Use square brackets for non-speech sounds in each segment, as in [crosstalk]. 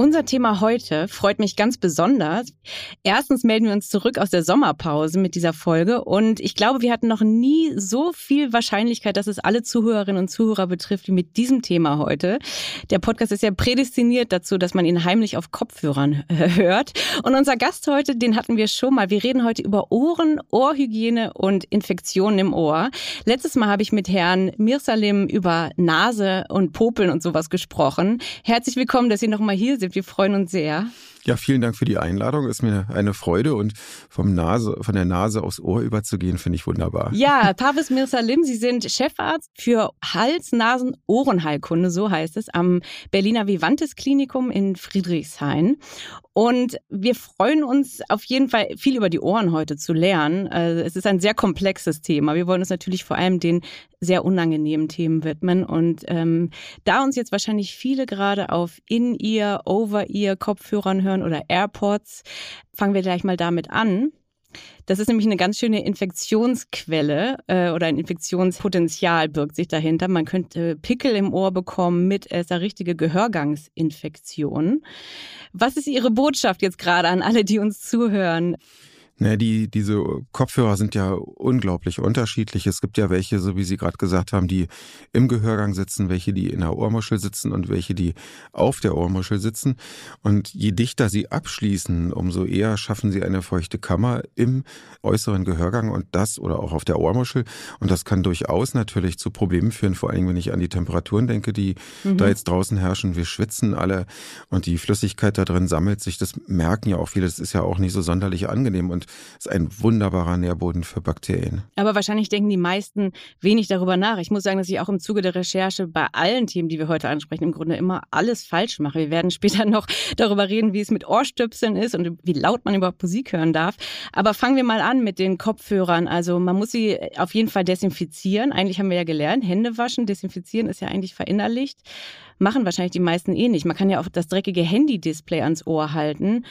Unser Thema heute freut mich ganz besonders. Erstens melden wir uns zurück aus der Sommerpause mit dieser Folge und ich glaube, wir hatten noch nie so viel Wahrscheinlichkeit, dass es alle Zuhörerinnen und Zuhörer betrifft, wie mit diesem Thema heute. Der Podcast ist ja prädestiniert dazu, dass man ihn heimlich auf Kopfhörern hört. Und unser Gast heute, den hatten wir schon mal. Wir reden heute über Ohren, Ohrhygiene und Infektionen im Ohr. Letztes Mal habe ich mit Herrn Mirsalim über Nase und Popeln und sowas gesprochen. Herzlich willkommen, dass Sie nochmal hier sind. Wir freuen uns sehr. Ja, vielen Dank für die Einladung. Ist mir eine Freude und vom Nase, von der Nase aufs Ohr überzugehen, finde ich wunderbar. Ja, [laughs] Pavis Mirsalim, Sie sind Chefarzt für Hals-, Nasen-, Ohrenheilkunde, so heißt es, am Berliner Vivantes Klinikum in Friedrichshain. Und wir freuen uns auf jeden Fall viel über die Ohren heute zu lernen. Also es ist ein sehr komplexes Thema. Wir wollen uns natürlich vor allem den sehr unangenehmen Themen widmen. Und ähm, da uns jetzt wahrscheinlich viele gerade auf In-Ear, Over-Ear Kopfhörern hören oder AirPods, fangen wir gleich mal damit an. Das ist nämlich eine ganz schöne Infektionsquelle äh, oder ein Infektionspotenzial birgt sich dahinter. Man könnte Pickel im Ohr bekommen mit äh, richtige Gehörgangsinfektion. Was ist Ihre Botschaft jetzt gerade an alle, die uns zuhören? Naja, die, diese Kopfhörer sind ja unglaublich unterschiedlich. Es gibt ja welche, so wie Sie gerade gesagt haben, die im Gehörgang sitzen, welche, die in der Ohrmuschel sitzen und welche, die auf der Ohrmuschel sitzen. Und je dichter sie abschließen, umso eher schaffen sie eine feuchte Kammer im äußeren Gehörgang und das oder auch auf der Ohrmuschel. Und das kann durchaus natürlich zu Problemen führen, vor allem wenn ich an die Temperaturen denke, die mhm. da jetzt draußen herrschen. Wir schwitzen alle und die Flüssigkeit da drin sammelt sich. Das merken ja auch viele. Das ist ja auch nicht so sonderlich angenehm. Und ist ein wunderbarer Nährboden für Bakterien. Aber wahrscheinlich denken die meisten wenig darüber nach. Ich muss sagen, dass ich auch im Zuge der Recherche bei allen Themen, die wir heute ansprechen, im Grunde immer alles falsch mache. Wir werden [laughs] später noch darüber reden, wie es mit Ohrstöpseln ist und wie laut man überhaupt Musik hören darf. Aber fangen wir mal an mit den Kopfhörern. Also man muss sie auf jeden Fall desinfizieren. Eigentlich haben wir ja gelernt, Hände waschen, desinfizieren ist ja eigentlich verinnerlicht machen wahrscheinlich die meisten eh nicht. Man kann ja auch das dreckige Handy-Display ans Ohr halten.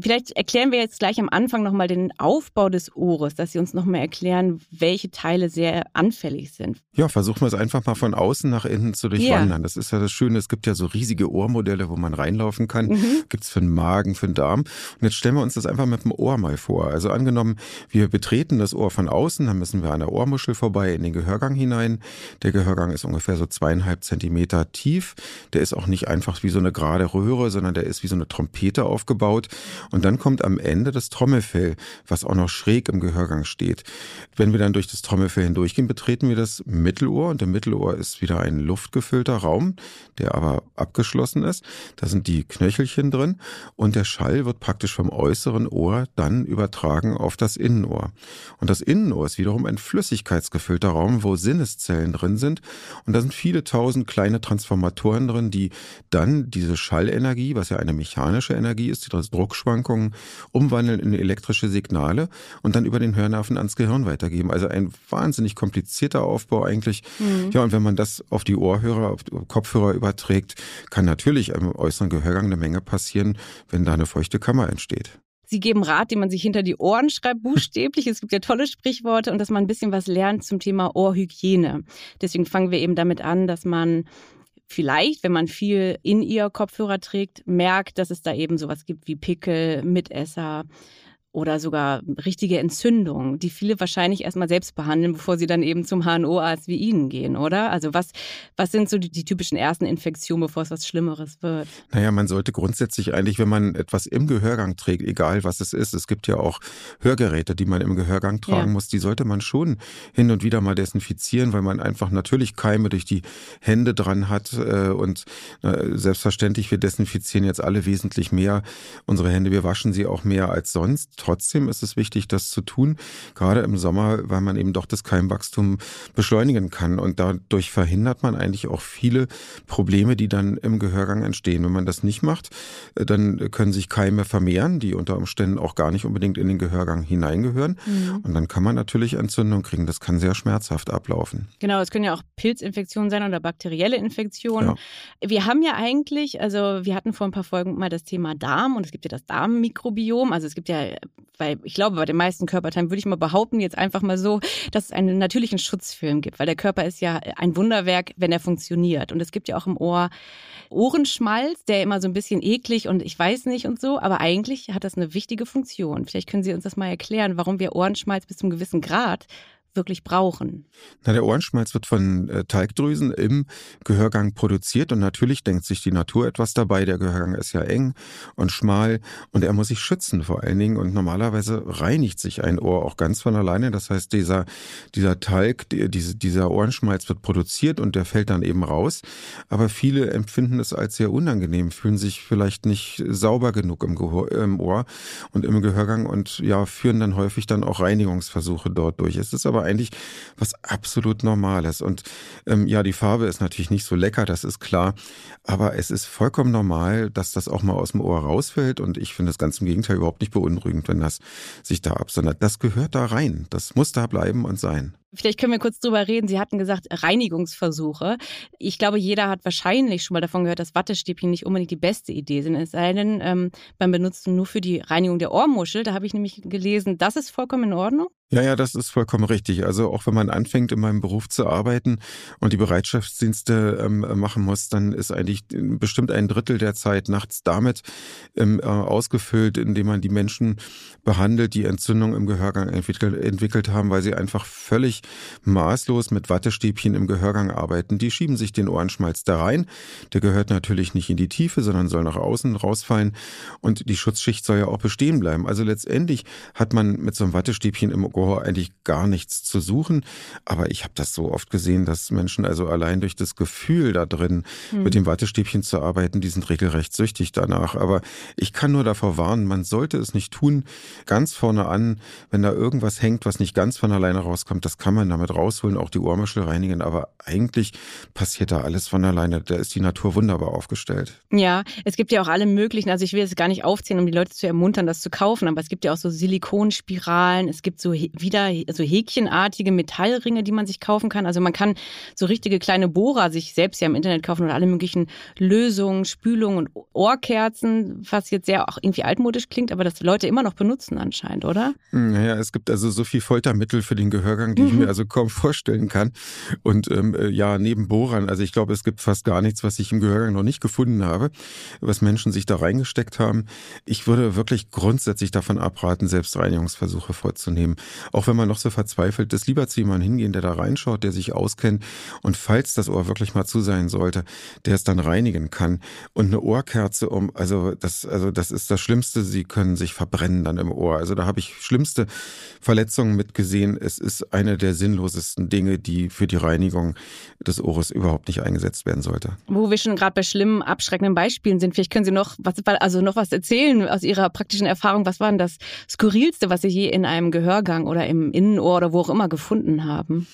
Vielleicht erklären wir jetzt gleich am Anfang nochmal den Aufbau des Ohres, dass Sie uns nochmal erklären, welche Teile sehr anfällig sind. Ja, versuchen wir es einfach mal von außen nach innen zu durchwandern. Ja. Das ist ja das Schöne, es gibt ja so riesige Ohrmodelle, wo man reinlaufen kann. Mhm. Gibt es für den Magen, für den Darm. Und jetzt stellen wir uns das einfach mit dem Ohr mal vor. Also angenommen, wir betreten das Ohr von außen, dann müssen wir an der Ohrmuschel vorbei in den Gehörgang hinein. Der Gehörgang ist ungefähr so zweieinhalb Zentimeter tief. Der ist auch nicht einfach wie so eine gerade Röhre, sondern der ist wie so eine Trompete aufgebaut. Und dann kommt am Ende das Trommelfell, was auch noch schräg im Gehörgang steht. Wenn wir dann durch das Trommelfell hindurchgehen, betreten wir das Mittelohr. Und im Mittelohr ist wieder ein luftgefüllter Raum, der aber abgeschlossen ist. Da sind die Knöchelchen drin. Und der Schall wird praktisch vom äußeren Ohr dann übertragen auf das Innenohr. Und das Innenohr ist wiederum ein flüssigkeitsgefüllter Raum, wo Sinneszellen drin sind. Und da sind viele tausend kleine Transformatoren Sensoren drin, die dann diese Schallenergie, was ja eine mechanische Energie ist, die Druckschwankungen umwandeln in elektrische Signale und dann über den Hörnerven ans Gehirn weitergeben. Also ein wahnsinnig komplizierter Aufbau eigentlich. Mhm. Ja, und wenn man das auf die Ohrhörer, auf die Kopfhörer überträgt, kann natürlich im äußeren Gehörgang eine Menge passieren, wenn da eine feuchte Kammer entsteht. Sie geben Rat, den man sich hinter die Ohren schreibt, buchstäblich. es gibt ja tolle Sprichworte und dass man ein bisschen was lernt zum Thema Ohrhygiene. Deswegen fangen wir eben damit an, dass man vielleicht, wenn man viel in ihr Kopfhörer trägt, merkt, dass es da eben sowas gibt wie Pickel, Mitesser, oder sogar richtige Entzündungen, die viele wahrscheinlich erstmal selbst behandeln, bevor sie dann eben zum HNO-Arzt wie Ihnen gehen, oder? Also was, was sind so die, die, typischen ersten Infektionen, bevor es was Schlimmeres wird? Naja, man sollte grundsätzlich eigentlich, wenn man etwas im Gehörgang trägt, egal was es ist, es gibt ja auch Hörgeräte, die man im Gehörgang tragen ja. muss, die sollte man schon hin und wieder mal desinfizieren, weil man einfach natürlich Keime durch die Hände dran hat äh, und selbstverständlich, wir desinfizieren jetzt alle wesentlich mehr unsere Hände, wir waschen sie auch mehr als sonst trotzdem ist es wichtig, das zu tun, gerade im Sommer, weil man eben doch das Keimwachstum beschleunigen kann. Und dadurch verhindert man eigentlich auch viele Probleme, die dann im Gehörgang entstehen. Wenn man das nicht macht, dann können sich Keime vermehren, die unter Umständen auch gar nicht unbedingt in den Gehörgang hineingehören. Mhm. Und dann kann man natürlich Entzündung kriegen. Das kann sehr schmerzhaft ablaufen. Genau, es können ja auch Pilzinfektionen sein oder bakterielle Infektionen. Ja. Wir haben ja eigentlich, also wir hatten vor ein paar Folgen mal das Thema Darm und es gibt ja das Darmmikrobiom. Also es gibt ja, weil ich glaube, bei den meisten Körperteilen würde ich mal behaupten, jetzt einfach mal so, dass es einen natürlichen Schutzfilm gibt, weil der Körper ist ja ein Wunderwerk, wenn er funktioniert. Und es gibt ja auch im Ohr Ohrenschmalz, der immer so ein bisschen eklig und ich weiß nicht und so, aber eigentlich hat das eine wichtige Funktion. Vielleicht können Sie uns das mal erklären, warum wir Ohrenschmalz bis zum gewissen Grad wirklich brauchen? Na, der Ohrenschmalz wird von äh, Talgdrüsen im Gehörgang produziert und natürlich denkt sich die Natur etwas dabei. Der Gehörgang ist ja eng und schmal und er muss sich schützen vor allen Dingen und normalerweise reinigt sich ein Ohr auch ganz von alleine. Das heißt, dieser, dieser Talg, die, diese, dieser Ohrenschmalz wird produziert und der fällt dann eben raus. Aber viele empfinden es als sehr unangenehm, fühlen sich vielleicht nicht sauber genug im, Gehör, im Ohr und im Gehörgang und ja, führen dann häufig dann auch Reinigungsversuche dort durch. Es ist aber eigentlich was absolut Normales. Und ähm, ja, die Farbe ist natürlich nicht so lecker, das ist klar. Aber es ist vollkommen normal, dass das auch mal aus dem Ohr rausfällt. Und ich finde es ganz im Gegenteil überhaupt nicht beunruhigend, wenn das sich da absondert. Das gehört da rein. Das muss da bleiben und sein. Vielleicht können wir kurz drüber reden. Sie hatten gesagt, Reinigungsversuche. Ich glaube, jeder hat wahrscheinlich schon mal davon gehört, dass Wattestäbchen nicht unbedingt die beste Idee sind. Es sei denn, ähm, beim Benutzen nur für die Reinigung der Ohrmuschel. Da habe ich nämlich gelesen, das ist vollkommen in Ordnung. Ja, ja, das ist vollkommen richtig. Also auch wenn man anfängt, in meinem Beruf zu arbeiten und die Bereitschaftsdienste ähm, machen muss, dann ist eigentlich bestimmt ein Drittel der Zeit nachts damit ähm, äh, ausgefüllt, indem man die Menschen behandelt, die Entzündung im Gehörgang entwickelt, entwickelt haben, weil sie einfach völlig maßlos mit Wattestäbchen im Gehörgang arbeiten. Die schieben sich den Ohrenschmalz da rein. Der gehört natürlich nicht in die Tiefe, sondern soll nach außen rausfallen. Und die Schutzschicht soll ja auch bestehen bleiben. Also letztendlich hat man mit so einem Wattestäbchen im Gehör eigentlich gar nichts zu suchen. Aber ich habe das so oft gesehen, dass Menschen also allein durch das Gefühl da drin, hm. mit dem Wattestäbchen zu arbeiten, die sind regelrecht süchtig danach. Aber ich kann nur davor warnen, man sollte es nicht tun. Ganz vorne an, wenn da irgendwas hängt, was nicht ganz von alleine rauskommt, das kann man damit rausholen, auch die Ohrmuschel reinigen, aber eigentlich passiert da alles von alleine. Da ist die Natur wunderbar aufgestellt. Ja, es gibt ja auch alle möglichen, also ich will es gar nicht aufzählen, um die Leute zu ermuntern, das zu kaufen, aber es gibt ja auch so Silikonspiralen, es gibt so wieder so häkchenartige Metallringe, die man sich kaufen kann. Also man kann so richtige kleine Bohrer sich selbst ja im Internet kaufen oder alle möglichen Lösungen, Spülungen und Ohrkerzen, was jetzt sehr auch irgendwie altmodisch klingt, aber das Leute immer noch benutzen anscheinend, oder? Naja, es gibt also so viel Foltermittel für den Gehörgang, die mhm. Mir also kaum vorstellen kann. Und ähm, äh, ja, neben Bohrern, also ich glaube, es gibt fast gar nichts, was ich im Gehörgang noch nicht gefunden habe, was Menschen sich da reingesteckt haben. Ich würde wirklich grundsätzlich davon abraten, Selbstreinigungsversuche vorzunehmen. Auch wenn man noch so verzweifelt ist, lieber zu jemandem hingehen, der da reinschaut, der sich auskennt und falls das Ohr wirklich mal zu sein sollte, der es dann reinigen kann. Und eine Ohrkerze um, also das, also das ist das Schlimmste, sie können sich verbrennen dann im Ohr. Also da habe ich schlimmste Verletzungen mitgesehen. Es ist eine der sinnlosesten Dinge, die für die Reinigung des Ohres überhaupt nicht eingesetzt werden sollte. Wo wir schon gerade bei schlimmen, abschreckenden Beispielen sind, vielleicht können Sie noch was, also noch was erzählen aus Ihrer praktischen Erfahrung. Was war denn das Skurrilste, was Sie je in einem Gehörgang oder im Innenohr oder wo auch immer gefunden haben?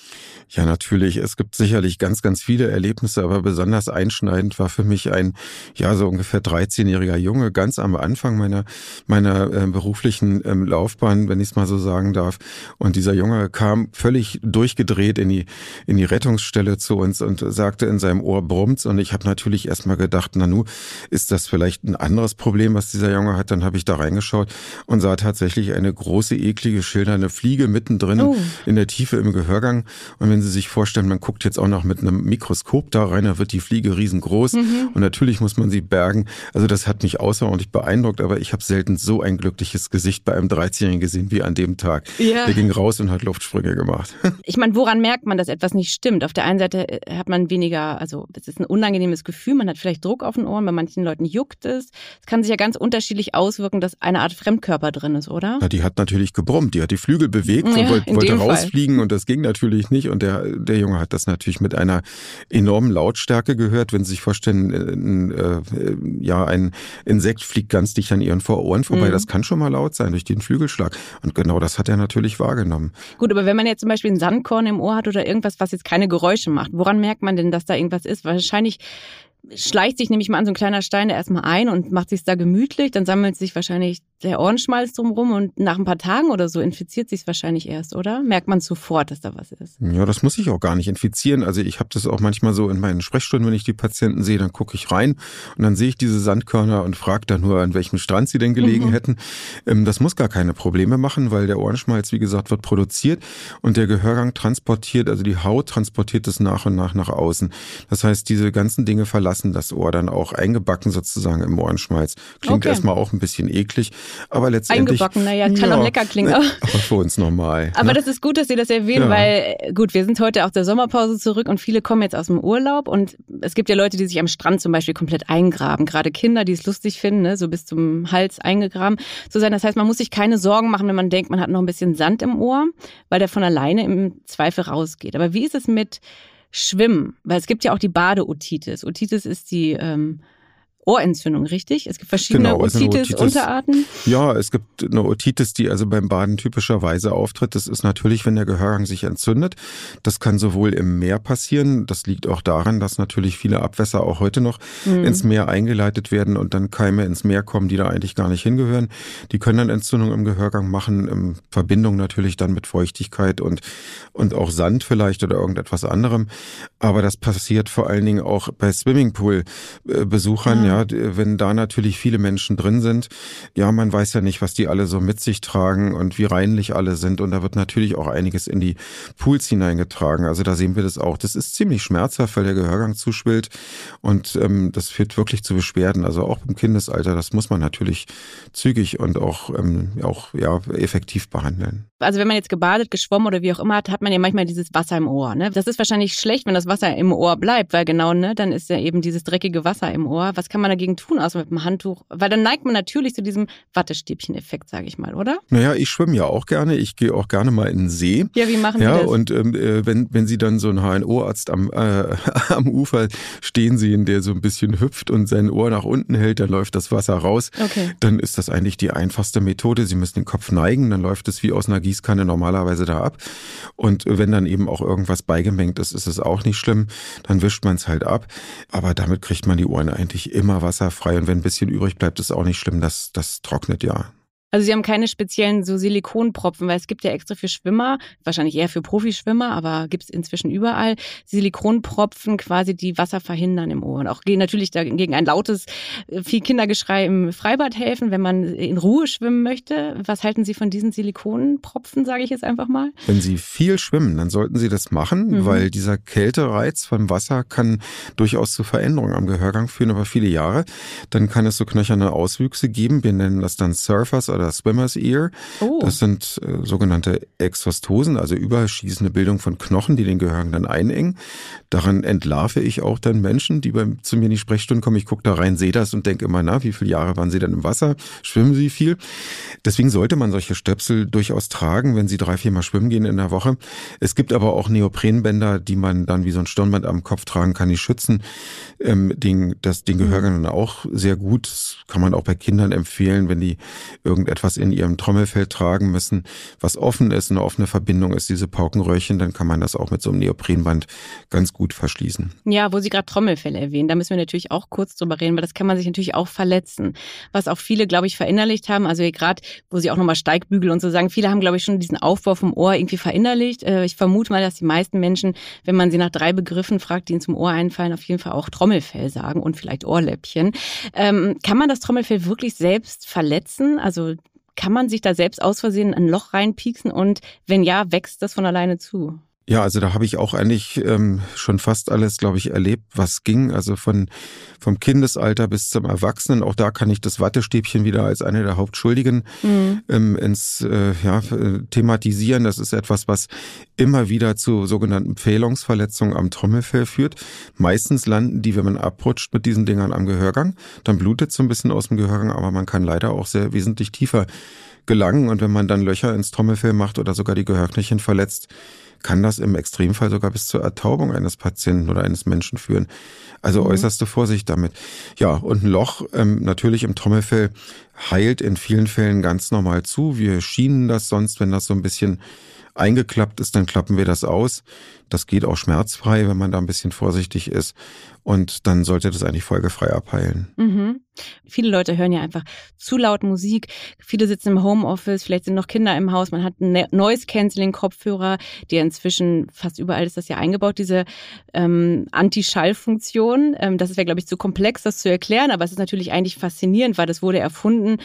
Ja, natürlich. Es gibt sicherlich ganz, ganz viele Erlebnisse, aber besonders einschneidend war für mich ein, ja, so ungefähr 13-jähriger Junge ganz am Anfang meiner, meiner äh, beruflichen ähm, Laufbahn, wenn ich es mal so sagen darf. Und dieser Junge kam völlig durchgedreht in die, in die Rettungsstelle zu uns und sagte in seinem Ohr brummt's. Und ich habe natürlich erstmal gedacht, na nu, ist das vielleicht ein anderes Problem, was dieser Junge hat? Dann habe ich da reingeschaut und sah tatsächlich eine große, eklige, schildernde Fliege mittendrin oh. in der Tiefe im Gehörgang. Und wenn Sie sich vorstellen, man guckt jetzt auch noch mit einem Mikroskop da rein, da wird die Fliege riesengroß mhm. und natürlich muss man sie bergen. Also das hat mich außerordentlich beeindruckt, aber ich habe selten so ein glückliches Gesicht bei einem 13-Jährigen gesehen wie an dem Tag. Ja. Der ging raus und hat Luftsprünge gemacht. [laughs] Ich meine, woran merkt man, dass etwas nicht stimmt? Auf der einen Seite äh, hat man weniger, also es ist ein unangenehmes Gefühl, man hat vielleicht Druck auf den Ohren, bei manchen Leuten juckt es. Es kann sich ja ganz unterschiedlich auswirken, dass eine Art Fremdkörper drin ist, oder? Ja, die hat natürlich gebrummt, die hat die Flügel bewegt ja, und wollte, wollte rausfliegen und das ging natürlich nicht. Und der, der Junge hat das natürlich mit einer enormen Lautstärke gehört. Wenn Sie sich vorstellen, äh, äh, ja, ein Insekt fliegt ganz dicht an Ihren Ohren vorbei, mhm. das kann schon mal laut sein durch den Flügelschlag. Und genau das hat er natürlich wahrgenommen. Gut, aber wenn man jetzt zum Beispiel ein Sandkorn im Ohr hat oder irgendwas, was jetzt keine Geräusche macht, woran merkt man denn, dass da irgendwas ist? Wahrscheinlich schleicht sich nämlich mal an so ein kleiner Stein erstmal ein und macht sich da gemütlich, dann sammelt sich wahrscheinlich der Ohrenschmalz drumrum und nach ein paar Tagen oder so infiziert sich es wahrscheinlich erst, oder? Merkt man sofort, dass da was ist? Ja, das muss ich auch gar nicht infizieren. Also ich habe das auch manchmal so in meinen Sprechstunden, wenn ich die Patienten sehe, dann gucke ich rein und dann sehe ich diese Sandkörner und frage dann nur, an welchem Strand sie denn gelegen mhm. hätten. Ähm, das muss gar keine Probleme machen, weil der Ohrenschmalz, wie gesagt, wird produziert und der Gehörgang transportiert, also die Haut transportiert es nach und nach nach außen. Das heißt, diese ganzen Dinge verlassen lassen das Ohr dann auch eingebacken sozusagen im Ohrenschmalz. Klingt okay. erstmal auch ein bisschen eklig, aber letztendlich... Eingebacken, naja, kann ja, auch lecker klingen. Aber, aber für uns normal. Aber ne? das ist gut, dass Sie das erwähnen, ja. weil gut, wir sind heute aus der Sommerpause zurück und viele kommen jetzt aus dem Urlaub und es gibt ja Leute, die sich am Strand zum Beispiel komplett eingraben. Gerade Kinder, die es lustig finden, ne? so bis zum Hals eingegraben zu sein. Das heißt, man muss sich keine Sorgen machen, wenn man denkt, man hat noch ein bisschen Sand im Ohr, weil der von alleine im Zweifel rausgeht. Aber wie ist es mit Schwimmen, weil es gibt ja auch die Badeotitis. Otitis ist die ähm, Ohrentzündung, richtig? Es gibt verschiedene genau, also Otitis-Unterarten. Ja, es gibt eine Otitis, die also beim Baden typischerweise auftritt. Das ist natürlich, wenn der Gehörgang sich entzündet. Das kann sowohl im Meer passieren. Das liegt auch daran, dass natürlich viele Abwässer auch heute noch mhm. ins Meer eingeleitet werden und dann Keime ins Meer kommen, die da eigentlich gar nicht hingehören. Die können dann Entzündung im Gehörgang machen, in Verbindung natürlich dann mit Feuchtigkeit und, und auch Sand vielleicht oder irgendetwas anderem. Aber das passiert vor allen Dingen auch bei Swimmingpool-Besuchern. Mhm. Ja, ja, wenn da natürlich viele Menschen drin sind, ja, man weiß ja nicht, was die alle so mit sich tragen und wie reinlich alle sind. Und da wird natürlich auch einiges in die Pools hineingetragen. Also da sehen wir das auch. Das ist ziemlich schmerzhaft, weil der Gehörgang zuschwillt und ähm, das führt wirklich zu Beschwerden. Also auch im Kindesalter, das muss man natürlich zügig und auch, ähm, auch ja, effektiv behandeln. Also wenn man jetzt gebadet, geschwommen oder wie auch immer hat, hat man ja manchmal dieses Wasser im Ohr. Ne? Das ist wahrscheinlich schlecht, wenn das Wasser im Ohr bleibt, weil genau, ne, dann ist ja eben dieses dreckige Wasser im Ohr. Was kann man dagegen tun, außer mit dem Handtuch? Weil dann neigt man natürlich zu diesem Wattestäbchen-Effekt, sage ich mal, oder? Naja, ich schwimme ja auch gerne. Ich gehe auch gerne mal in den See. Ja, wie machen ja, Sie das? Und ähm, äh, wenn, wenn Sie dann so einen HNO-Arzt am, äh, [laughs] am Ufer stehen sehen, der so ein bisschen hüpft und sein Ohr nach unten hält, dann läuft das Wasser raus. Okay. Dann ist das eigentlich die einfachste Methode. Sie müssen den Kopf neigen, dann läuft es wie aus einer Gießkanne normalerweise da ab. Und wenn dann eben auch irgendwas beigemengt ist, ist es auch nicht schlimm. Dann wischt man es halt ab. Aber damit kriegt man die Ohren eigentlich immer wasserfrei und wenn ein bisschen übrig bleibt, ist auch nicht schlimm, das, das trocknet ja. Also Sie haben keine speziellen so Silikonpropfen, weil es gibt ja extra für Schwimmer, wahrscheinlich eher für Profischwimmer, aber gibt es inzwischen überall Silikonpropfen quasi, die Wasser verhindern im Ohr. Und auch natürlich gegen ein lautes, äh, viel Kindergeschrei im Freibad helfen, wenn man in Ruhe schwimmen möchte. Was halten Sie von diesen Silikonpropfen, sage ich jetzt einfach mal? Wenn Sie viel schwimmen, dann sollten Sie das machen, mhm. weil dieser Kältereiz vom Wasser kann durchaus zu Veränderungen am Gehörgang führen über viele Jahre. Dann kann es so knöcherne Auswüchse geben. Wir nennen das dann Surfers oder oder Swimmer's Ear. Oh. Das sind äh, sogenannte Exostosen, also überschießende Bildung von Knochen, die den Gehörgang dann einengen. Daran entlarve ich auch dann Menschen, die bei, zu mir in die Sprechstunde kommen. Ich gucke da rein, sehe das und denke immer, na, wie viele Jahre waren sie dann im Wasser? Schwimmen sie viel? Deswegen sollte man solche Stöpsel durchaus tragen, wenn sie drei, vier Mal schwimmen gehen in der Woche. Es gibt aber auch Neoprenbänder, die man dann wie so ein Stirnband am Kopf tragen kann, die schützen ähm, den, das, den Gehörgang dann auch sehr gut. Das kann man auch bei Kindern empfehlen, wenn die irgendetwas etwas in ihrem Trommelfell tragen müssen, was offen ist, eine offene Verbindung ist, diese Paukenröhrchen, dann kann man das auch mit so einem Neoprenband ganz gut verschließen. Ja, wo Sie gerade Trommelfell erwähnen, da müssen wir natürlich auch kurz drüber reden, weil das kann man sich natürlich auch verletzen. Was auch viele, glaube ich, verinnerlicht haben, also gerade, wo Sie auch nochmal Steigbügel und so sagen, viele haben, glaube ich, schon diesen Aufbau vom Ohr irgendwie verinnerlicht. Äh, ich vermute mal, dass die meisten Menschen, wenn man sie nach drei Begriffen fragt, die ihnen zum Ohr einfallen, auf jeden Fall auch Trommelfell sagen und vielleicht Ohrläppchen. Ähm, kann man das Trommelfell wirklich selbst verletzen? Also kann man sich da selbst aus Versehen ein Loch reinpieksen und wenn ja, wächst das von alleine zu? Ja, also da habe ich auch eigentlich ähm, schon fast alles, glaube ich, erlebt, was ging. Also von vom Kindesalter bis zum Erwachsenen. Auch da kann ich das Wattestäbchen wieder als eine der Hauptschuldigen mhm. ähm, ins äh, ja, thematisieren. Das ist etwas, was immer wieder zu sogenannten Empfehlungsverletzungen am Trommelfell führt. Meistens landen die, wenn man abrutscht mit diesen Dingern am Gehörgang. Dann blutet so ein bisschen aus dem Gehörgang, aber man kann leider auch sehr wesentlich tiefer gelangen. Und wenn man dann Löcher ins Trommelfell macht oder sogar die Gehörknöchel verletzt, kann das im Extremfall sogar bis zur Ertaubung eines Patienten oder eines Menschen führen. Also mhm. äußerste Vorsicht damit. Ja, und ein Loch ähm, natürlich im Trommelfell heilt in vielen Fällen ganz normal zu. Wir schienen das sonst, wenn das so ein bisschen eingeklappt ist, dann klappen wir das aus. Das geht auch schmerzfrei, wenn man da ein bisschen vorsichtig ist. Und dann sollte das eigentlich folgefrei abheilen. Mhm. Viele Leute hören ja einfach zu laut Musik. Viele sitzen im Homeoffice, vielleicht sind noch Kinder im Haus. Man hat einen Noise-Canceling-Kopfhörer, die inzwischen fast überall ist das ja eingebaut, diese ähm, Anti-Schall-Funktion. Ähm, das wäre, glaube ich, zu komplex, das zu erklären, aber es ist natürlich eigentlich faszinierend, weil das wurde erfunden,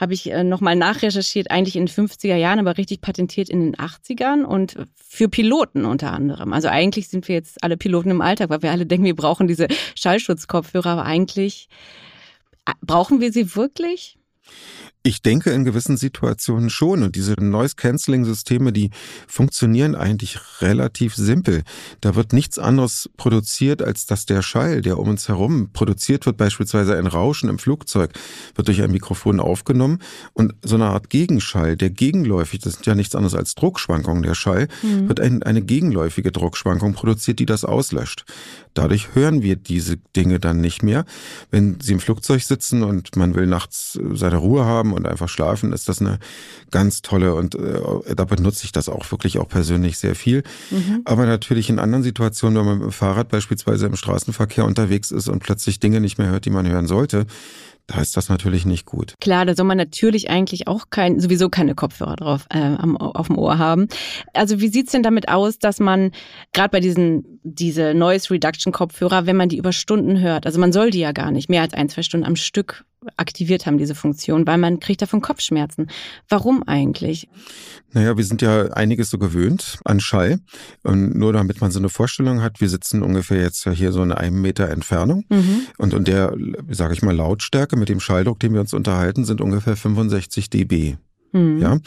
habe ich äh, nochmal nachrecherchiert, eigentlich in den 50er Jahren, aber richtig patentiert in den 80ern und für Piloten unter anderem. Also eigentlich sind wir jetzt alle Piloten im Alltag, weil wir alle denken, wir brauchen diese Schallschutzkopfhörer, aber eigentlich äh, brauchen wir sie wirklich? Ich denke in gewissen Situationen schon. Und diese Noise-Canceling-Systeme, die funktionieren eigentlich relativ simpel. Da wird nichts anderes produziert, als dass der Schall, der um uns herum produziert wird, beispielsweise ein Rauschen im Flugzeug, wird durch ein Mikrofon aufgenommen. Und so eine Art Gegenschall, der gegenläufig, das sind ja nichts anderes als Druckschwankungen, der Schall, mhm. wird ein, eine gegenläufige Druckschwankung produziert, die das auslöscht. Dadurch hören wir diese Dinge dann nicht mehr. Wenn Sie im Flugzeug sitzen und man will nachts seine Ruhe haben und einfach schlafen, ist das eine ganz tolle und äh, da benutze ich das auch wirklich auch persönlich sehr viel. Mhm. Aber natürlich in anderen Situationen, wenn man mit dem Fahrrad beispielsweise im Straßenverkehr unterwegs ist und plötzlich Dinge nicht mehr hört, die man hören sollte, da ist das natürlich nicht gut. Klar, da soll man natürlich eigentlich auch kein, sowieso keine Kopfhörer drauf äh, am, auf dem Ohr haben. Also wie sieht's denn damit aus, dass man gerade bei diesen diese Noise Reduction Kopfhörer, wenn man die über Stunden hört, also man soll die ja gar nicht mehr als ein, zwei Stunden am Stück aktiviert haben, diese Funktion, weil man kriegt davon Kopfschmerzen. Warum eigentlich? Naja, wir sind ja einiges so gewöhnt an Schall. Und nur damit man so eine Vorstellung hat, wir sitzen ungefähr jetzt hier so in einem Meter Entfernung. Mhm. Und, und der, sage ich mal, Lautstärke mit dem Schalldruck, den wir uns unterhalten, sind ungefähr 65 dB. Mhm. Ja,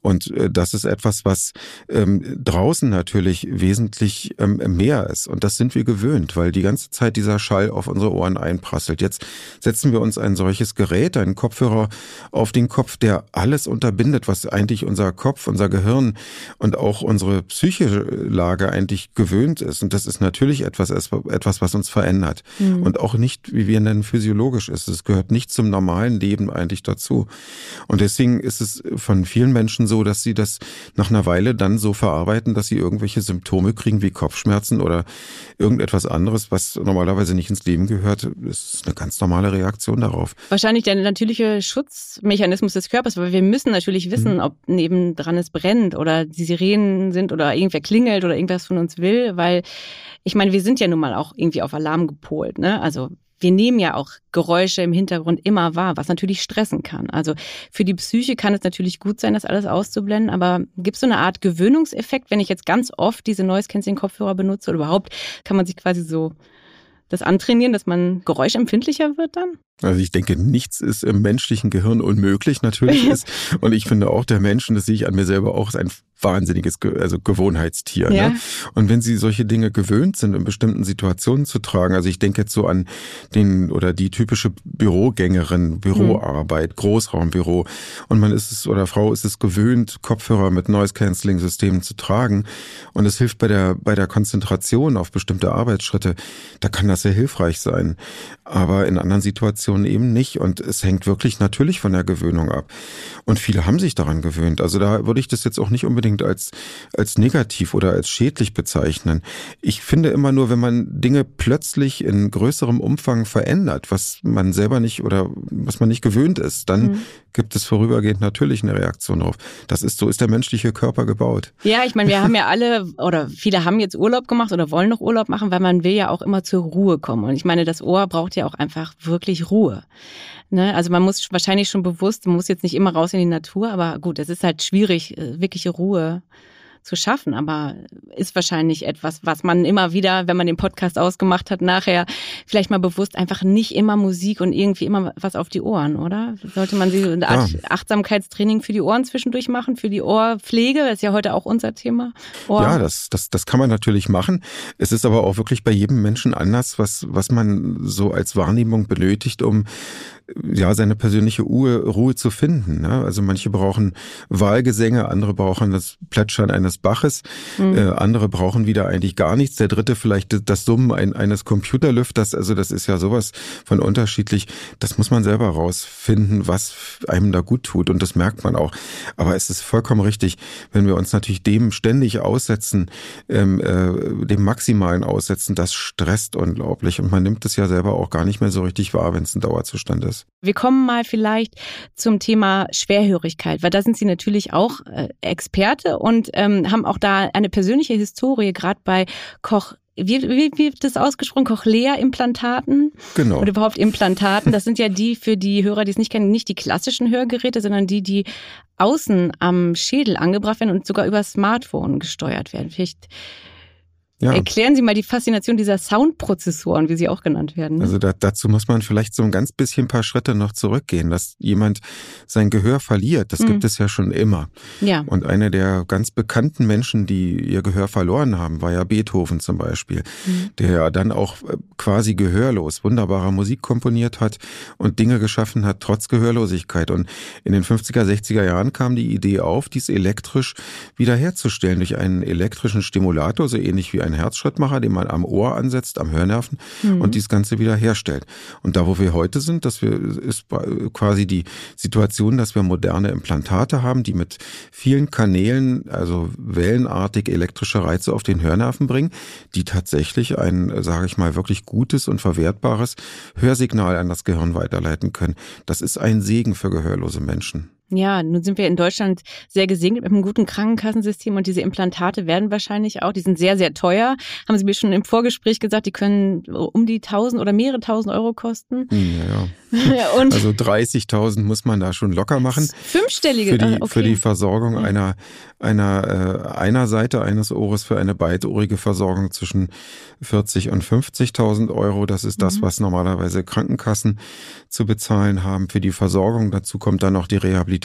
und äh, das ist etwas, was ähm, draußen natürlich wesentlich ähm, mehr ist. Und das sind wir gewöhnt, weil die ganze Zeit dieser Schall auf unsere Ohren einprasselt. Jetzt setzen wir uns ein solches Gerät, einen Kopfhörer auf den Kopf, der alles unterbindet, was eigentlich unser Kopf, unser Gehirn und auch unsere psychische Lage eigentlich gewöhnt ist. Und das ist natürlich etwas, etwas was uns verändert. Mhm. Und auch nicht, wie wir nennen, physiologisch ist. Es gehört nicht zum normalen Leben eigentlich dazu. Und deswegen ist es von vielen Menschen so, dass sie das nach einer Weile dann so verarbeiten, dass sie irgendwelche Symptome kriegen wie Kopfschmerzen oder irgendetwas anderes, was normalerweise nicht ins Leben gehört. Das ist eine ganz normale Reaktion darauf. Wahrscheinlich der natürliche Schutzmechanismus des Körpers, weil wir müssen natürlich wissen, mhm. ob nebendran es brennt oder die Sirenen sind oder irgendwer klingelt oder irgendwas von uns will, weil ich meine, wir sind ja nun mal auch irgendwie auf Alarm gepolt, ne? Also wir nehmen ja auch Geräusche im Hintergrund immer wahr, was natürlich stressen kann. Also für die Psyche kann es natürlich gut sein, das alles auszublenden, aber gibt es so eine Art Gewöhnungseffekt, wenn ich jetzt ganz oft diese Noise Cancelling Kopfhörer benutze oder überhaupt kann man sich quasi so das antrainieren, dass man geräuschempfindlicher wird dann? Also ich denke, nichts ist im menschlichen Gehirn unmöglich, natürlich [laughs] ist. Und ich finde auch der Mensch, und das sehe ich an mir selber auch, ist ein wahnsinniges also Gewohnheitstier. Ne? Ja. Ne? Und wenn sie solche Dinge gewöhnt sind, in bestimmten Situationen zu tragen, also ich denke jetzt so an den oder die typische Bürogängerin, Büroarbeit, mhm. Großraumbüro und man ist es oder Frau ist es gewöhnt, Kopfhörer mit Noise-Canceling-Systemen zu tragen und es hilft bei der bei der Konzentration auf bestimmte Arbeitsschritte, da kann das sehr hilfreich sein. Aber in anderen Situationen eben nicht und es hängt wirklich natürlich von der Gewöhnung ab. Und viele haben sich daran gewöhnt. Also da würde ich das jetzt auch nicht unbedingt unbedingt als, als negativ oder als schädlich bezeichnen. Ich finde immer nur, wenn man Dinge plötzlich in größerem Umfang verändert, was man selber nicht oder was man nicht gewöhnt ist, dann mhm. gibt es vorübergehend natürlich eine Reaktion darauf. Das ist so, ist der menschliche Körper gebaut. Ja, ich meine, wir haben ja alle oder viele haben jetzt Urlaub gemacht oder wollen noch Urlaub machen, weil man will ja auch immer zur Ruhe kommen. Und ich meine, das Ohr braucht ja auch einfach wirklich Ruhe. Ne? Also man muss wahrscheinlich schon bewusst, man muss jetzt nicht immer raus in die Natur, aber gut, es ist halt schwierig, äh, wirkliche Ruhe zu schaffen. Aber ist wahrscheinlich etwas, was man immer wieder, wenn man den Podcast ausgemacht hat, nachher vielleicht mal bewusst einfach nicht immer Musik und irgendwie immer was auf die Ohren, oder? Sollte man sie eine Art ja. Achtsamkeitstraining für die Ohren zwischendurch machen, für die Ohrpflege? Das ist ja heute auch unser Thema. Ohr. Ja, das, das, das kann man natürlich machen. Es ist aber auch wirklich bei jedem Menschen anders, was, was man so als Wahrnehmung benötigt, um ja, seine persönliche Ruhe, Ruhe zu finden. Ne? Also manche brauchen Wahlgesänge, andere brauchen das Plätschern eines Baches, mhm. äh, andere brauchen wieder eigentlich gar nichts. Der dritte vielleicht das Summen ein, eines Computerlüfters. Also das ist ja sowas von unterschiedlich. Das muss man selber rausfinden, was einem da gut tut. Und das merkt man auch. Aber es ist vollkommen richtig, wenn wir uns natürlich dem ständig aussetzen, ähm, äh, dem Maximalen aussetzen, das stresst unglaublich. Und man nimmt es ja selber auch gar nicht mehr so richtig wahr, wenn es ein Dauerzustand ist. Wir kommen mal vielleicht zum Thema Schwerhörigkeit, weil da sind Sie natürlich auch äh, Experte und ähm, haben auch da eine persönliche Historie, gerade bei Koch wie, wie, wie wird das ausgesprochen? Cochlea-Implantaten? Genau. Oder überhaupt Implantaten. Das sind ja die für die Hörer, die es nicht kennen, nicht die klassischen Hörgeräte, sondern die, die außen am Schädel angebracht werden und sogar über Smartphone gesteuert werden. Vielleicht ja. Erklären Sie mal die Faszination dieser Soundprozessoren, wie sie auch genannt werden. Also da, dazu muss man vielleicht so ein ganz bisschen ein paar Schritte noch zurückgehen, dass jemand sein Gehör verliert. Das mhm. gibt es ja schon immer. Ja. Und einer der ganz bekannten Menschen, die ihr Gehör verloren haben, war ja Beethoven zum Beispiel, mhm. der ja dann auch äh, quasi gehörlos wunderbare Musik komponiert hat und Dinge geschaffen hat, trotz Gehörlosigkeit. Und in den 50er, 60er Jahren kam die Idee auf, dies elektrisch wiederherzustellen durch einen elektrischen Stimulator, so ähnlich wie ein ein Herzschrittmacher, den man am Ohr ansetzt, am Hörnerven mhm. und dieses Ganze wieder herstellt. Und da, wo wir heute sind, dass wir, ist quasi die Situation, dass wir moderne Implantate haben, die mit vielen Kanälen, also wellenartig elektrische Reize auf den Hörnerven bringen, die tatsächlich ein, sage ich mal, wirklich gutes und verwertbares Hörsignal an das Gehirn weiterleiten können. Das ist ein Segen für gehörlose Menschen. Ja, nun sind wir in Deutschland sehr gesegnet mit einem guten Krankenkassensystem und diese Implantate werden wahrscheinlich auch, die sind sehr, sehr teuer. Haben Sie mir schon im Vorgespräch gesagt, die können um die tausend oder mehrere tausend Euro kosten. Hm, ja, ja. [laughs] und also 30.000 muss man da schon locker machen. Fünfstellige, für die, okay. für die Versorgung einer, einer, äh, einer Seite eines Ohres für eine beidohrige Versorgung zwischen 40 und 50.000 Euro. Das ist das, mhm. was normalerweise Krankenkassen zu bezahlen haben für die Versorgung. Dazu kommt dann noch die Rehabilitation.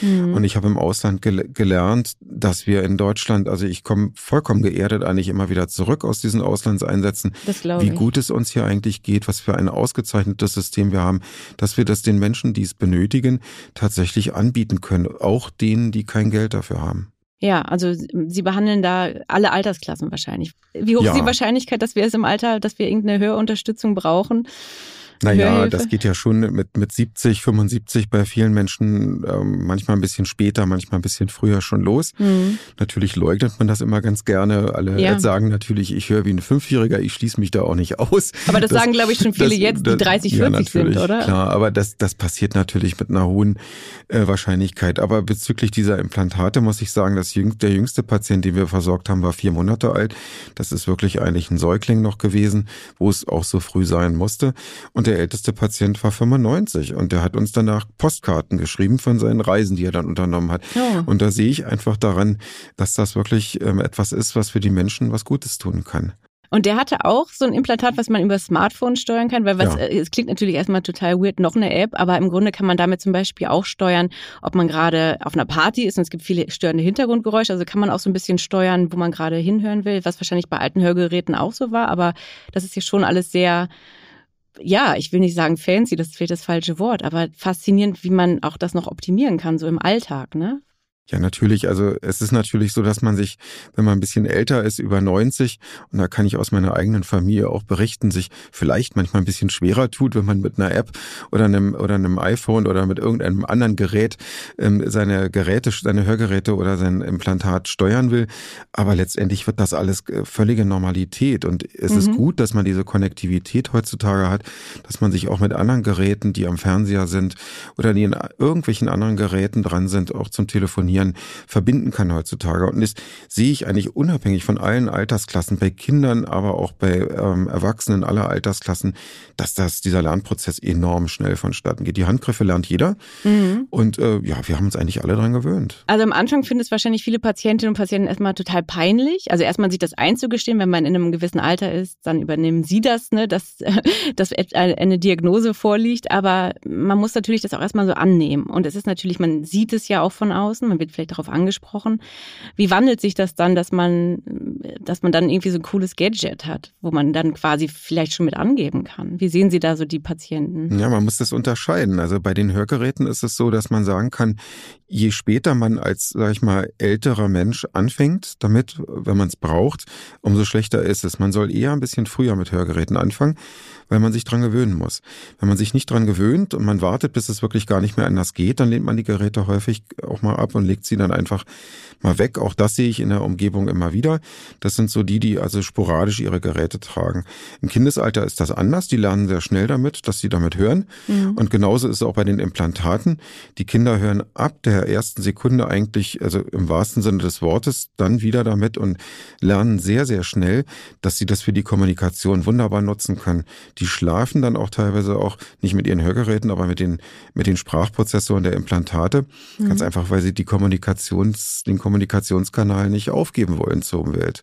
Mhm. Und ich habe im Ausland gel gelernt, dass wir in Deutschland, also ich komme vollkommen geerdet eigentlich immer wieder zurück aus diesen Auslandseinsätzen, wie gut es uns hier eigentlich geht, was für ein ausgezeichnetes System wir haben, dass wir das den Menschen, die es benötigen, tatsächlich anbieten können. Auch denen, die kein Geld dafür haben. Ja, also Sie behandeln da alle Altersklassen wahrscheinlich. Wie hoch ja. ist die Wahrscheinlichkeit, dass wir es im Alter, dass wir irgendeine Hörunterstützung brauchen? Naja, das geht ja schon mit, mit 70, 75 bei vielen Menschen ähm, manchmal ein bisschen später, manchmal ein bisschen früher schon los. Mhm. Natürlich leugnet man das immer ganz gerne. Alle ja. sagen natürlich, ich höre wie ein Fünfjähriger, ich schließe mich da auch nicht aus. Aber das, das sagen, glaube ich, schon viele das, jetzt, die 30, 40 ja, sind, oder? Klar, aber das, das passiert natürlich mit einer hohen äh, Wahrscheinlichkeit. Aber bezüglich dieser Implantate muss ich sagen, dass jüng, der jüngste Patient, den wir versorgt haben, war vier Monate alt. Das ist wirklich eigentlich ein Säugling noch gewesen, wo es auch so früh sein musste. Und der der älteste Patient war 95 und der hat uns danach Postkarten geschrieben von seinen Reisen, die er dann unternommen hat. Ja. Und da sehe ich einfach daran, dass das wirklich ähm, etwas ist, was für die Menschen was Gutes tun kann. Und der hatte auch so ein Implantat, was man über Smartphone steuern kann, weil was, ja. Äh, es klingt natürlich erstmal total weird, noch eine App, aber im Grunde kann man damit zum Beispiel auch steuern, ob man gerade auf einer Party ist und es gibt viele störende Hintergrundgeräusche, also kann man auch so ein bisschen steuern, wo man gerade hinhören will, was wahrscheinlich bei alten Hörgeräten auch so war, aber das ist hier schon alles sehr ja, ich will nicht sagen fancy, das fehlt das falsche Wort, aber faszinierend, wie man auch das noch optimieren kann, so im Alltag, ne? Ja, natürlich. Also es ist natürlich so, dass man sich, wenn man ein bisschen älter ist, über 90, und da kann ich aus meiner eigenen Familie auch berichten, sich vielleicht manchmal ein bisschen schwerer tut, wenn man mit einer App oder einem oder einem iPhone oder mit irgendeinem anderen Gerät ähm, seine Geräte, seine Hörgeräte oder sein Implantat steuern will. Aber letztendlich wird das alles äh, völlige Normalität. Und es mhm. ist gut, dass man diese Konnektivität heutzutage hat, dass man sich auch mit anderen Geräten, die am Fernseher sind oder die in irgendwelchen anderen Geräten dran sind, auch zum Telefonieren Hirn verbinden kann heutzutage. Und das sehe ich eigentlich unabhängig von allen Altersklassen, bei Kindern, aber auch bei ähm, Erwachsenen aller Altersklassen, dass das dieser Lernprozess enorm schnell vonstatten geht. Die Handgriffe lernt jeder. Mhm. Und äh, ja, wir haben uns eigentlich alle dran gewöhnt. Also am Anfang finden es wahrscheinlich viele Patientinnen und Patienten erstmal total peinlich. Also erstmal sich das einzugestehen, wenn man in einem gewissen Alter ist, dann übernehmen sie das, ne, dass, [laughs] dass eine Diagnose vorliegt. Aber man muss natürlich das auch erstmal so annehmen. Und es ist natürlich, man sieht es ja auch von außen, man wird vielleicht darauf angesprochen. Wie wandelt sich das dann, dass man, dass man dann irgendwie so ein cooles Gadget hat, wo man dann quasi vielleicht schon mit angeben kann? Wie sehen Sie da so die Patienten? Ja, man muss das unterscheiden. Also bei den Hörgeräten ist es so, dass man sagen kann, je später man als, sag ich mal, älterer Mensch anfängt damit, wenn man es braucht, umso schlechter ist es. Man soll eher ein bisschen früher mit Hörgeräten anfangen weil man sich dran gewöhnen muss. Wenn man sich nicht dran gewöhnt und man wartet, bis es wirklich gar nicht mehr anders geht, dann lehnt man die Geräte häufig auch mal ab und legt sie dann einfach mal weg. Auch das sehe ich in der Umgebung immer wieder. Das sind so die, die also sporadisch ihre Geräte tragen. Im Kindesalter ist das anders. Die lernen sehr schnell damit, dass sie damit hören. Mhm. Und genauso ist es auch bei den Implantaten. Die Kinder hören ab der ersten Sekunde eigentlich, also im wahrsten Sinne des Wortes, dann wieder damit und lernen sehr, sehr schnell, dass sie das für die Kommunikation wunderbar nutzen können die schlafen dann auch teilweise auch nicht mit ihren Hörgeräten, aber mit den, mit den Sprachprozessoren der Implantate. Mhm. Ganz einfach, weil sie die Kommunikations, den Kommunikationskanal nicht aufgeben wollen zur Umwelt.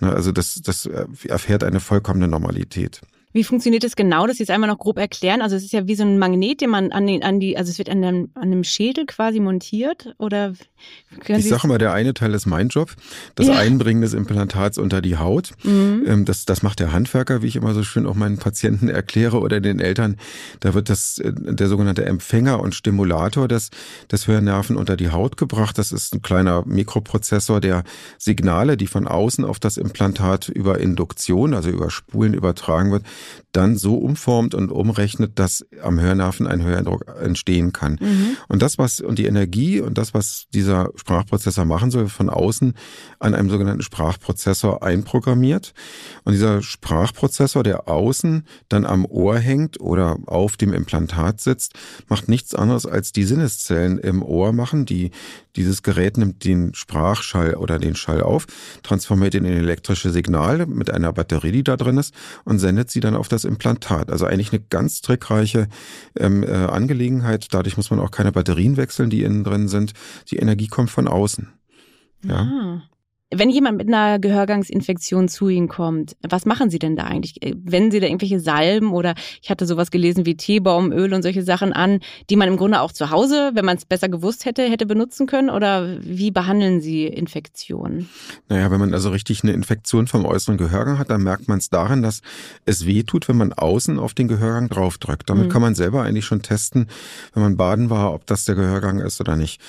Ne, also das, das erfährt eine vollkommene Normalität. Wie funktioniert das genau, dass Sie es einmal noch grob erklären? Also es ist ja wie so ein Magnet, den man an, den, an die, also es wird an dem, an dem Schädel quasi montiert oder ich sage mal, der eine Teil ist mein Job, das ja. Einbringen des Implantats unter die Haut. Mhm. Ähm, das, das macht der Handwerker, wie ich immer so schön auch meinen Patienten [laughs] erkläre oder den Eltern. Da wird das, äh, der sogenannte Empfänger und Stimulator des, des Hörnerven unter die Haut gebracht. Das ist ein kleiner Mikroprozessor, der Signale, die von außen auf das Implantat über Induktion, also über Spulen übertragen wird, dann so umformt und umrechnet, dass am Hörnerven ein Höreindruck entstehen kann. Mhm. Und das, was, und die Energie und das, was dieser Sprachprozessor machen soll, von außen an einem sogenannten Sprachprozessor einprogrammiert. Und dieser Sprachprozessor, der außen dann am Ohr hängt oder auf dem Implantat sitzt, macht nichts anderes als die Sinneszellen im Ohr machen, die dieses Gerät nimmt den Sprachschall oder den Schall auf, transformiert ihn in elektrische Signale mit einer Batterie, die da drin ist, und sendet sie dann auf das Implantat. Also eigentlich eine ganz trickreiche ähm, äh, Angelegenheit. Dadurch muss man auch keine Batterien wechseln, die innen drin sind. Die Energie kommt von außen. Ja. Ah. Wenn jemand mit einer Gehörgangsinfektion zu Ihnen kommt, was machen Sie denn da eigentlich? Äh, wenden Sie da irgendwelche Salben oder ich hatte sowas gelesen wie Teebaumöl und solche Sachen an, die man im Grunde auch zu Hause, wenn man es besser gewusst hätte, hätte benutzen können? Oder wie behandeln Sie Infektionen? Naja, wenn man also richtig eine Infektion vom äußeren Gehörgang hat, dann merkt man es daran, dass es weh tut, wenn man außen auf den Gehörgang draufdrückt. Damit mhm. kann man selber eigentlich schon testen, wenn man baden war, ob das der Gehörgang ist oder nicht.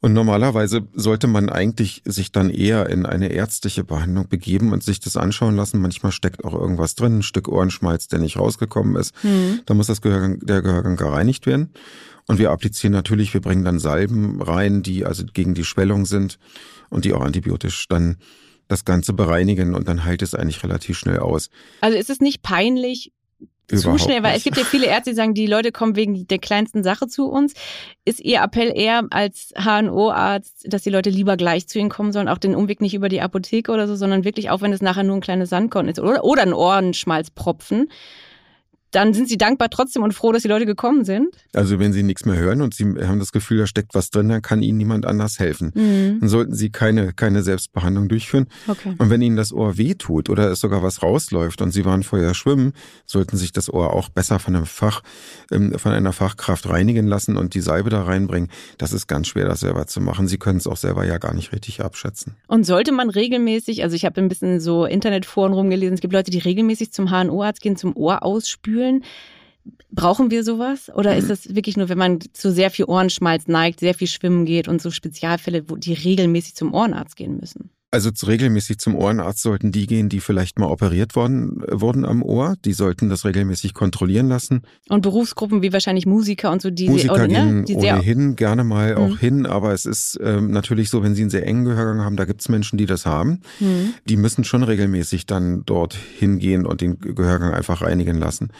Und normalerweise sollte man eigentlich sich dann eher in eine ärztliche Behandlung begeben und sich das anschauen lassen. Manchmal steckt auch irgendwas drin, ein Stück Ohrenschmalz, der nicht rausgekommen ist. Mhm. Da muss das Gehörgang, der Gehörgang gereinigt werden. Und wir applizieren natürlich, wir bringen dann Salben rein, die also gegen die Schwellung sind und die auch antibiotisch dann das Ganze bereinigen und dann heilt es eigentlich relativ schnell aus. Also ist es nicht peinlich, zu schnell, weil es gibt ja viele Ärzte, die sagen, die Leute kommen wegen der kleinsten Sache zu uns. Ist Ihr Appell eher als HNO-Arzt, dass die Leute lieber gleich zu Ihnen kommen sollen, auch den Umweg nicht über die Apotheke oder so, sondern wirklich, auch wenn es nachher nur ein kleines Sandkorn ist oder, oder ein Ohrenschmalzpropfen, dann sind sie dankbar trotzdem und froh, dass die Leute gekommen sind. Also wenn sie nichts mehr hören und sie haben das Gefühl, da steckt was drin, dann kann ihnen niemand anders helfen. Mhm. Dann sollten sie keine, keine Selbstbehandlung durchführen. Okay. Und wenn ihnen das Ohr wehtut oder es sogar was rausläuft und sie waren vorher schwimmen, sollten sich das Ohr auch besser von einem Fach, ähm, von einer Fachkraft reinigen lassen und die Salbe da reinbringen. Das ist ganz schwer, das selber zu machen. Sie können es auch selber ja gar nicht richtig abschätzen. Und sollte man regelmäßig, also ich habe ein bisschen so Internetforen rumgelesen, es gibt Leute, die regelmäßig zum HNO-Arzt gehen, zum Ohr ausspülen fühlen. Brauchen wir sowas? Oder ist das wirklich nur, wenn man zu sehr viel Ohrenschmalz neigt, sehr viel schwimmen geht und so Spezialfälle, wo die regelmäßig zum Ohrenarzt gehen müssen? Also regelmäßig zum Ohrenarzt sollten die gehen, die vielleicht mal operiert worden wurden am Ohr. Die sollten das regelmäßig kontrollieren lassen. Und Berufsgruppen wie wahrscheinlich Musiker und so, die Musiker oder, gehen ne? die ohnehin gerne mal auch mhm. hin, aber es ist ähm, natürlich so, wenn sie einen sehr engen Gehörgang haben, da gibt es Menschen, die das haben. Mhm. Die müssen schon regelmäßig dann dort hingehen und den Gehörgang einfach reinigen lassen.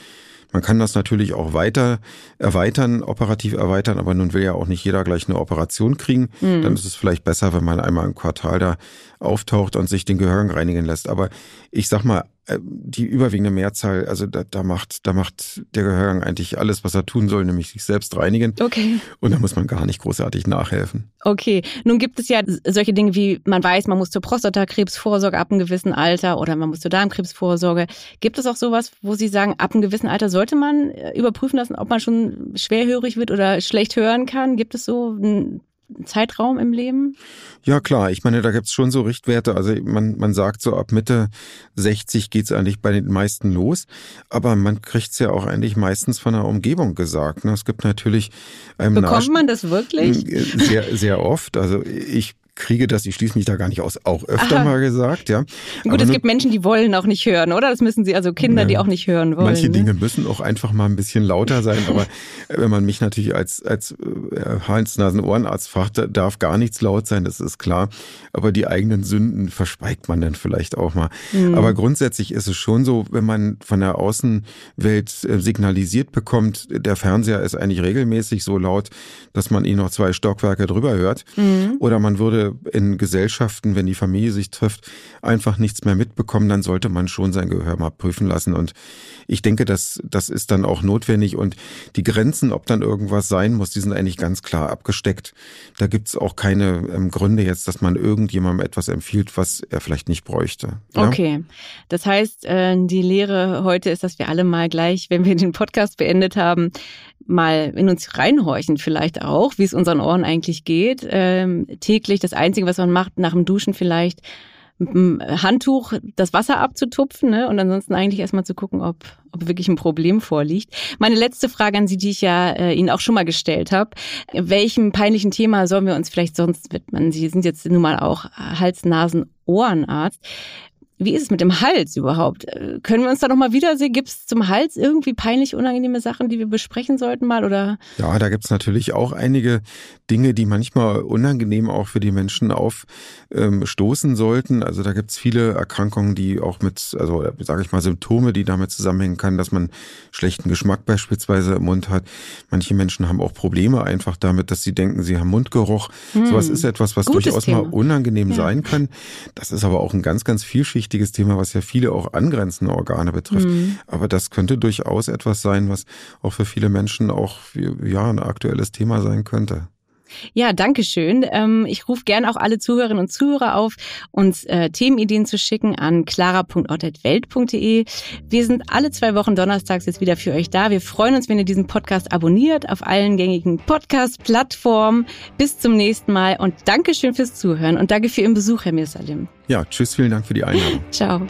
Man kann das natürlich auch weiter erweitern, operativ erweitern, aber nun will ja auch nicht jeder gleich eine Operation kriegen. Mhm. Dann ist es vielleicht besser, wenn man einmal im Quartal da auftaucht und sich den Gehirn reinigen lässt. Aber ich sag mal, äh, die überwiegende Mehrzahl, also da, da macht, da macht der Gehörgang eigentlich alles, was er tun soll, nämlich sich selbst reinigen. Okay. Und da muss man gar nicht großartig nachhelfen. Okay. Nun gibt es ja solche Dinge wie, man weiß, man muss zur Prostatakrebsvorsorge ab einem gewissen Alter oder man muss zur Darmkrebsvorsorge. Gibt es auch sowas, wo Sie sagen, ab einem gewissen Alter sollte man äh, überprüfen lassen, ob man schon schwerhörig wird oder schlecht hören kann? Gibt es so ein Zeitraum im Leben? Ja klar, ich meine, da gibt's schon so Richtwerte. Also man, man sagt so ab Mitte 60 geht's eigentlich bei den meisten los, aber man kriegt's ja auch eigentlich meistens von der Umgebung gesagt. Ne? Es gibt natürlich ähm, Bekommt man das wirklich? Äh, sehr, sehr oft. Also ich kriege das, ich schließe mich da gar nicht aus, auch öfter Aha. mal gesagt, ja. Gut, Aber es gibt Menschen, die wollen auch nicht hören, oder? Das müssen sie, also Kinder, ja, die auch nicht hören wollen. Manche ne? Dinge müssen auch einfach mal ein bisschen lauter sein, aber wenn man mich natürlich als, als äh, Hals-Nasen-Ohrenarzt fragt, darf gar nichts laut sein, das ist klar. Aber die eigenen Sünden verschweigt man dann vielleicht auch mal. Mhm. Aber grundsätzlich ist es schon so, wenn man von der Außenwelt äh, signalisiert bekommt, der Fernseher ist eigentlich regelmäßig so laut, dass man ihn noch zwei Stockwerke drüber hört. Mhm. Oder man würde in Gesellschaften, wenn die Familie sich trifft, einfach nichts mehr mitbekommen, dann sollte man schon sein Gehör mal prüfen lassen. Und ich denke, das, das ist dann auch notwendig. Und die Grenzen, ob dann irgendwas sein muss, die sind eigentlich ganz klar abgesteckt. Da gibt's auch keine ähm, Gründe jetzt, dass man irgendjemandem etwas empfiehlt, was er vielleicht nicht bräuchte. Ja? Okay. Das heißt, äh, die Lehre heute ist, dass wir alle mal gleich, wenn wir den Podcast beendet haben, mal in uns reinhorchen vielleicht auch, wie es unseren Ohren eigentlich geht. Ähm, täglich das Einzige, was man macht, nach dem Duschen vielleicht mit dem Handtuch das Wasser abzutupfen ne? und ansonsten eigentlich erstmal zu gucken, ob, ob wirklich ein Problem vorliegt. Meine letzte Frage an Sie, die ich ja äh, Ihnen auch schon mal gestellt habe. Welchem peinlichen Thema sollen wir uns vielleicht sonst widmen? Sie sind jetzt nun mal auch Hals-, Nasen-, Ohrenarzt. Wie ist es mit dem Hals überhaupt? Äh, können wir uns da nochmal wiedersehen? Gibt es zum Hals irgendwie peinlich unangenehme Sachen, die wir besprechen sollten mal? Oder? Ja, da gibt es natürlich auch einige Dinge, die manchmal unangenehm auch für die Menschen aufstoßen ähm, sollten. Also da gibt es viele Erkrankungen, die auch mit, also sage ich mal, Symptome, die damit zusammenhängen kann, dass man schlechten Geschmack beispielsweise im Mund hat. Manche Menschen haben auch Probleme einfach damit, dass sie denken, sie haben Mundgeruch. Hm. Sowas ist etwas, was Gutes durchaus Thema. mal unangenehm ja. sein kann. Das ist aber auch ein ganz, ganz vielschichtiges wichtiges Thema, was ja viele auch angrenzende Organe betrifft. Mhm. Aber das könnte durchaus etwas sein, was auch für viele Menschen auch ja ein aktuelles Thema sein könnte. Ja, danke schön. Ähm, ich rufe gern auch alle Zuhörerinnen und Zuhörer auf, uns äh, Themenideen zu schicken an clara.ort.welt.de. Wir sind alle zwei Wochen donnerstags jetzt wieder für euch da. Wir freuen uns, wenn ihr diesen Podcast abonniert auf allen gängigen Podcast-Plattformen. Bis zum nächsten Mal und danke schön fürs Zuhören und danke für Ihren Besuch, Herr Mirsalim. Ja, tschüss, vielen Dank für die Einladung. [laughs] Ciao.